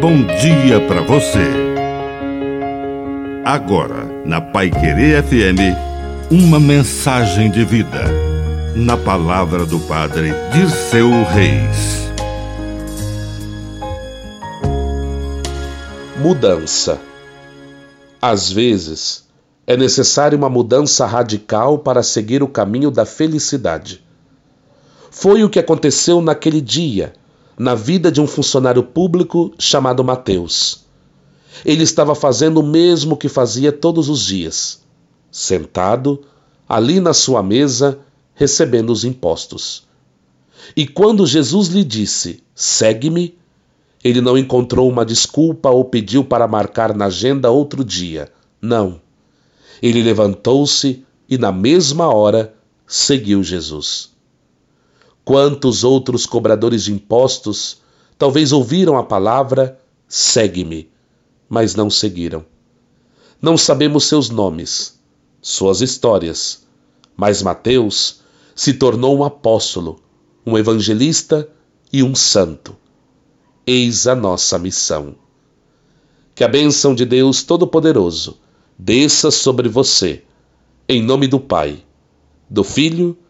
bom dia para você. Agora, na Pai Querer FM, uma mensagem de vida. Na palavra do Padre Dirceu Reis. Mudança. Às vezes, é necessária uma mudança radical para seguir o caminho da felicidade. Foi o que aconteceu naquele dia na vida de um funcionário público chamado Mateus. Ele estava fazendo o mesmo que fazia todos os dias, sentado ali na sua mesa, recebendo os impostos. E quando Jesus lhe disse: Segue-me, ele não encontrou uma desculpa ou pediu para marcar na agenda outro dia. Não. Ele levantou-se e, na mesma hora, seguiu Jesus. Quantos outros cobradores de impostos talvez ouviram a palavra segue-me, mas não seguiram. Não sabemos seus nomes, suas histórias, mas Mateus se tornou um apóstolo, um evangelista e um santo. Eis a nossa missão. Que a bênção de Deus Todo-Poderoso desça sobre você, em nome do Pai, do Filho e